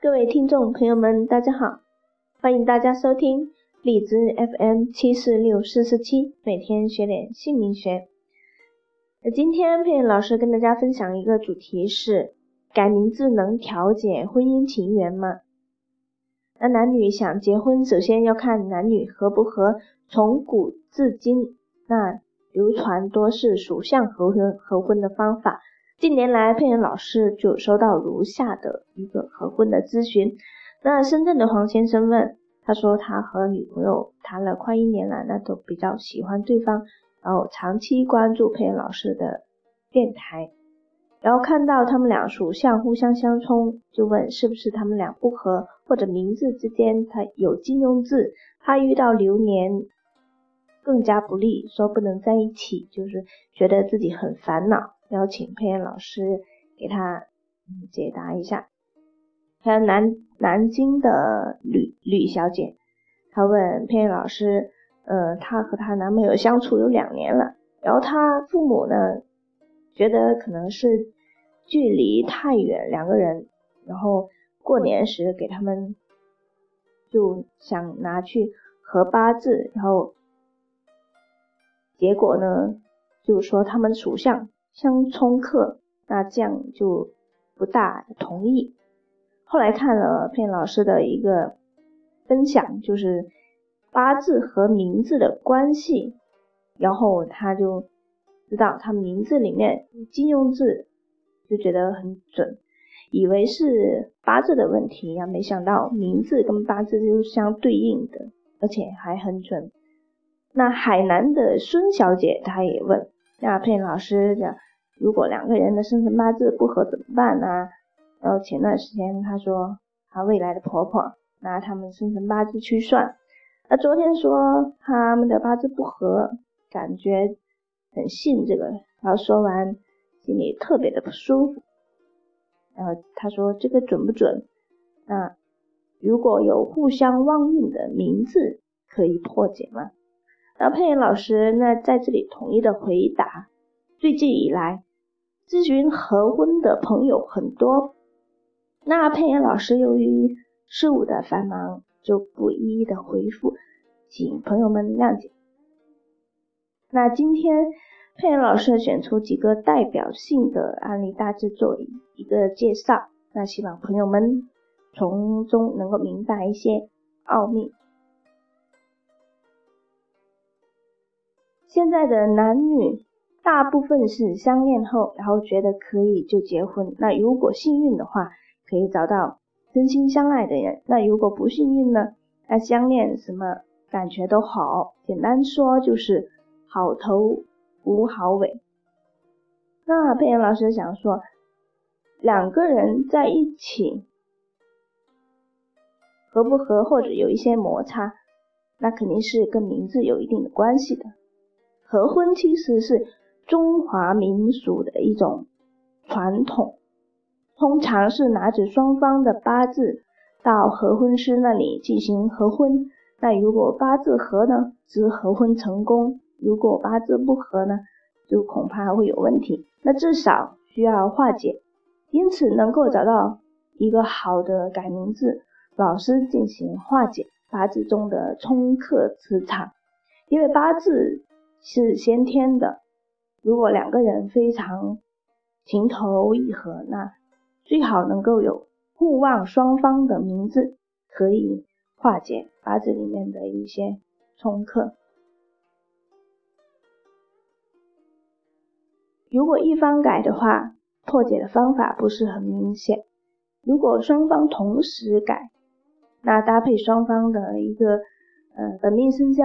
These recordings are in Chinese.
各位听众朋友们，大家好，欢迎大家收听荔枝 FM 七四六四四七，每天学点姓名学。那今天佩老师跟大家分享一个主题是：改名字能调解婚姻情缘吗？那男女想结婚，首先要看男女合不合。从古至今，那流传多是属相合婚合婚的方法。近年来，佩恩老师就收到如下的一个合婚的咨询。那深圳的黄先生问，他说他和女朋友谈了快一年了，那都比较喜欢对方，然后长期关注佩恩老师的电台，然后看到他们俩属相互相相冲，就问是不是他们俩不合，或者名字之间他有金庸字，他遇到流年更加不利，说不能在一起，就是觉得自己很烦恼。邀请佩恩老师给他解答一下。还有南南京的吕吕小姐，她问佩恩老师，呃，她和她男朋友相处有两年了，然后她父母呢，觉得可能是距离太远，两个人，然后过年时给他们就想拿去合八字，然后结果呢，就是说他们属相。相冲克，那这样就不大同意。后来看了佩老师的一个分享，就是八字和名字的关系，然后他就知道他名字里面金庸字，就觉得很准，以为是八字的问题呀，没想到名字跟八字就是相对应的，而且还很准。那海南的孙小姐她也问，那佩老师讲。如果两个人的生辰八字不合怎么办呢？然后前段时间她说她未来的婆婆拿他们生辰八字去算，那昨天说他们的八字不合，感觉很信这个，然后说完心里特别的不舒服。然后她说这个准不准？那如果有互相旺运的名字可以破解吗？然后佩妍老师那在这里统一的回答，最近以来。咨询合婚的朋友很多，那佩妍老师由于事务的繁忙，就不一一的回复，请朋友们谅解。那今天佩妍老师选出几个代表性的案例，大致做一个介绍，那希望朋友们从中能够明白一些奥秘。现在的男女。大部分是相恋后，然后觉得可以就结婚。那如果幸运的话，可以找到真心相爱的人。那如果不幸运呢？那相恋什么感觉都好，简单说就是好头无好尾。那佩妍老师想说，两个人在一起合不合，或者有一些摩擦，那肯定是跟名字有一定的关系的。合婚其实是。中华民俗的一种传统，通常是拿着双方的八字到合婚师那里进行合婚。那如果八字合呢，则合婚成功；如果八字不合呢，就恐怕会有问题。那至少需要化解，因此能够找到一个好的改名字老师进行化解八字中的冲克磁场，因为八字是先天的。如果两个人非常情投意合，那最好能够有互望双方的名字，可以化解八字里面的一些冲克。如果一方改的话，破解的方法不是很明显。如果双方同时改，那搭配双方的一个呃本命生肖，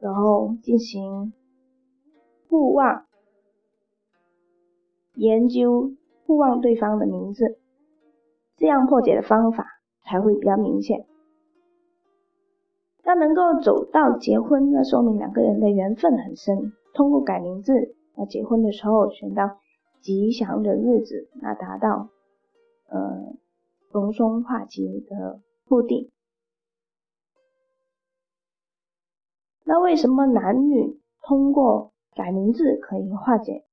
然后进行互望。研究互望对方的名字，这样破解的方法才会比较明显。那能够走到结婚，那说明两个人的缘分很深。通过改名字，那结婚的时候选到吉祥的日子，那达到呃逢凶化吉的目的。那为什么男女通过改名字可以化解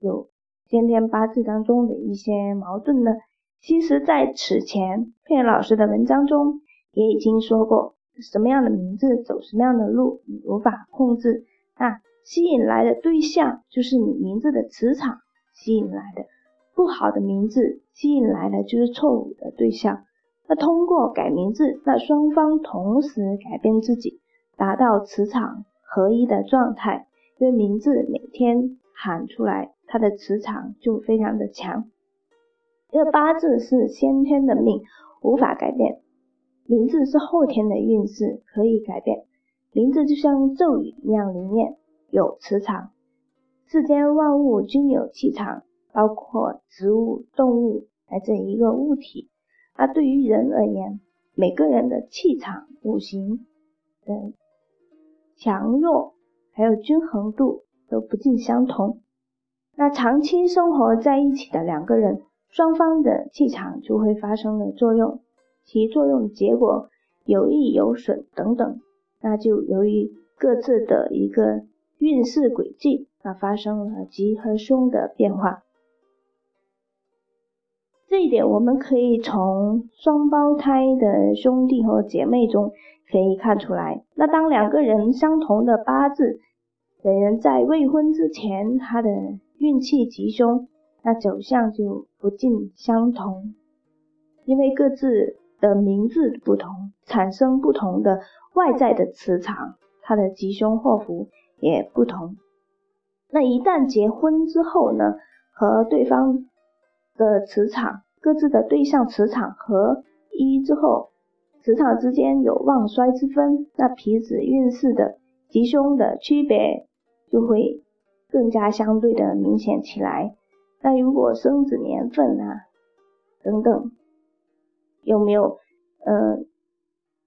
有？先天八字当中的一些矛盾呢，其实，在此前佩老师的文章中也已经说过，什么样的名字走什么样的路，你无法控制。那吸引来的对象就是你名字的磁场吸引来的，不好的名字吸引来的就是错误的对象。那通过改名字，那双方同时改变自己，达到磁场合一的状态。因为名字每天喊出来，它的磁场就非常的强。因为八字是先天的命，无法改变；名字是后天的运势，可以改变。名字就像咒语一样灵验，有磁场。世间万物均有气场，包括植物、动物乃至一个物体。那对于人而言，每个人的气场、五行的强弱，还有均衡度都不尽相同。那长期生活在一起的两个人，双方的气场就会发生了作用，其作用结果有益有损等等，那就由于各自的一个运势轨迹，那发生了吉和凶的变化。这一点我们可以从双胞胎的兄弟和姐妹中可以看出来。那当两个人相同的八字的人在未婚之前，他的运气吉凶，那走向就不尽相同。因为各自的名字不同，产生不同的外在的磁场，他的吉凶祸福也不同。那一旦结婚之后呢，和对方的磁场。各自的对象磁场合一之后，磁场之间有旺衰之分，那彼此运势的吉凶的区别就会更加相对的明显起来。那如果生子年份啊等等，有没有呃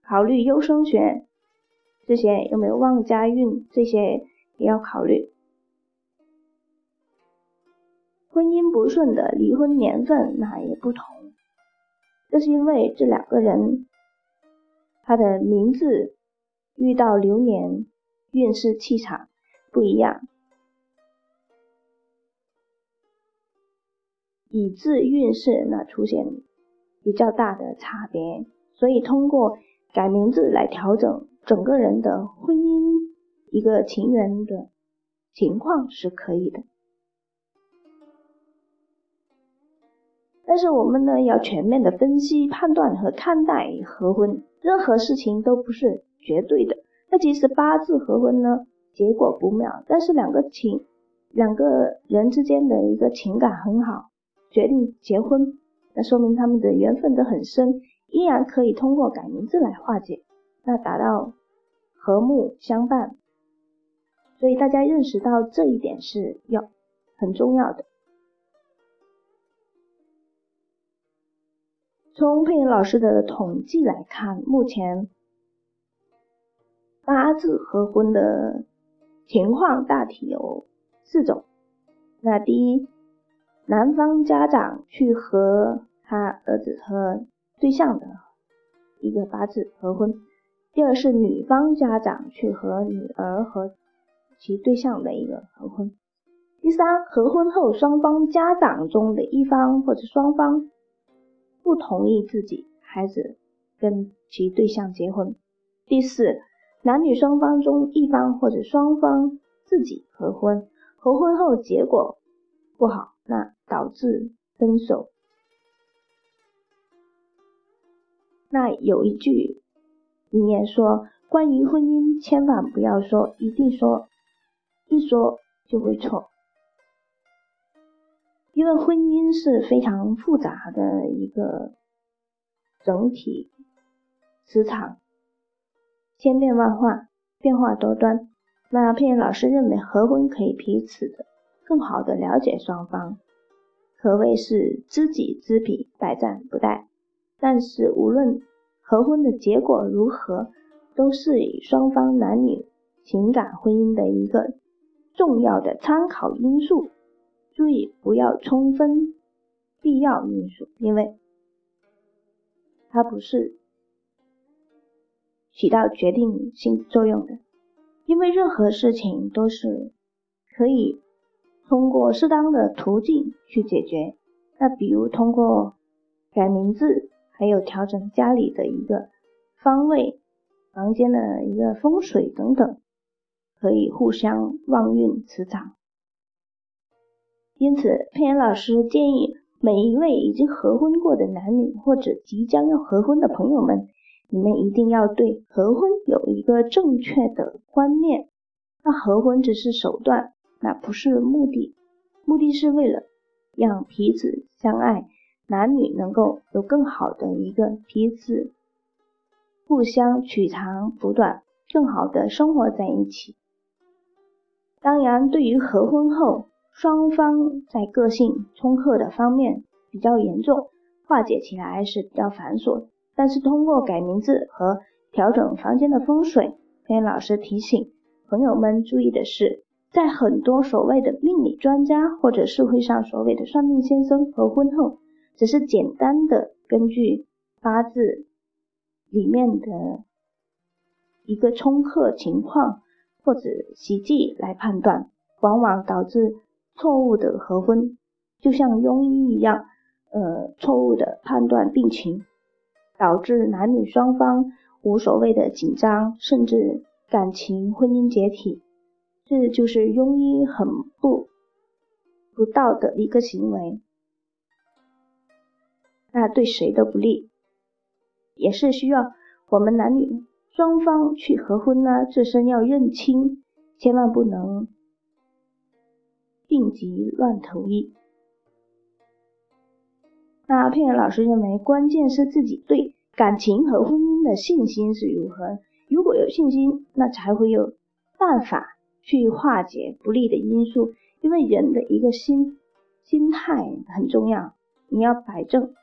考虑优生学这些有没有旺家运这些也要考虑。婚姻不顺的离婚年份那也不同，这是因为这两个人他的名字遇到流年运势气场不一样，以致运势那出现比较大的差别，所以通过改名字来调整整个人的婚姻一个情缘的情况是可以的。但是我们呢，要全面的分析、判断和看待合婚，任何事情都不是绝对的。那即使八字合婚呢，结果不妙，但是两个情两个人之间的一个情感很好，决定结婚，那说明他们的缘分都很深，依然可以通过改名字来化解，那达到和睦相伴。所以大家认识到这一点是要很重要的。从佩莹老师的统计来看，目前八字合婚的情况大体有四种。那第一，男方家长去和他儿子和对象的一个八字合婚；第二是女方家长去和女儿和其对象的一个合婚；第三，合婚后双方家长中的一方或者双方。不同意自己孩子跟其对象结婚。第四，男女双方中一方或者双方自己合婚，合婚后结果不好，那导致分手。那有一句名言说：关于婚姻，千万不要说，一定说，一说就会错。因为婚姻是非常复杂的一个整体磁场，千变万化，变化多端。那佩妍老师认为，合婚可以彼此的更好的了解双方，可谓是知己知彼，百战不殆。但是无论合婚的结果如何，都是以双方男女情感婚姻的一个重要的参考因素。注意不要充分必要因素，因为它不是起到决定性作用的。因为任何事情都是可以通过适当的途径去解决。那比如通过改名字，还有调整家里的一个方位、房间的一个风水等等，可以互相旺运磁场。因此，佩妍老师建议每一位已经合婚过的男女，或者即将要合婚的朋友们，你们一定要对合婚有一个正确的观念。那合婚只是手段，那不是目的。目的是为了让彼此相爱，男女能够有更好的一个彼此互相取长补短，更好的生活在一起。当然，对于合婚后双方在个性冲克的方面比较严重，化解起来是比较繁琐。但是通过改名字和调整房间的风水，可以老师提醒。朋友们注意的是，在很多所谓的命理专家或者社会上所谓的算命先生和婚后，只是简单的根据八字里面的一个冲克情况或者习忌来判断，往往导致错误的合婚，就像庸医一样，呃，错误的判断病情，导致男女双方无所谓的紧张，甚至。感情婚姻解体，这就是庸医很不不道德的一个行为，那对谁都不利，也是需要我们男女双方去合婚呢，自身要认清，千万不能病急乱投医。那佩妍老师认为，关键是自己对感情和婚姻的信心是如何。如果有信心，那才会有办法去化解不利的因素。因为人的一个心心态很重要，你要摆正。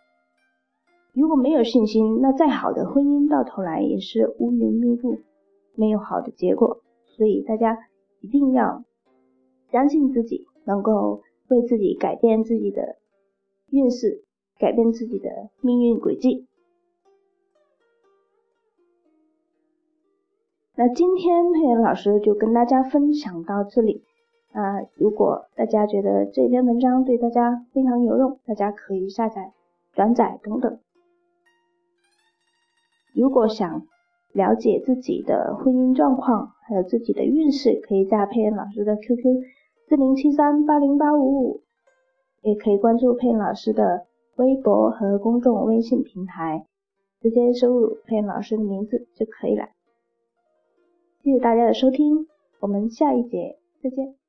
如果没有信心，那再好的婚姻到头来也是乌云密布，没有好的结果。所以大家一定要相信自己，能够为自己改变自己的运势，改变自己的命运轨迹。那今天佩妍老师就跟大家分享到这里啊！如果大家觉得这篇文章对大家非常有用，大家可以下载、转载等等。如果想了解自己的婚姻状况，还有自己的运势，可以加佩妍老师的 QQ 四零七三八零八五五，也可以关注佩恩老师的微博和公众微信平台，直接输入佩恩老师的名字就可以了。谢谢大家的收听，我们下一节再见。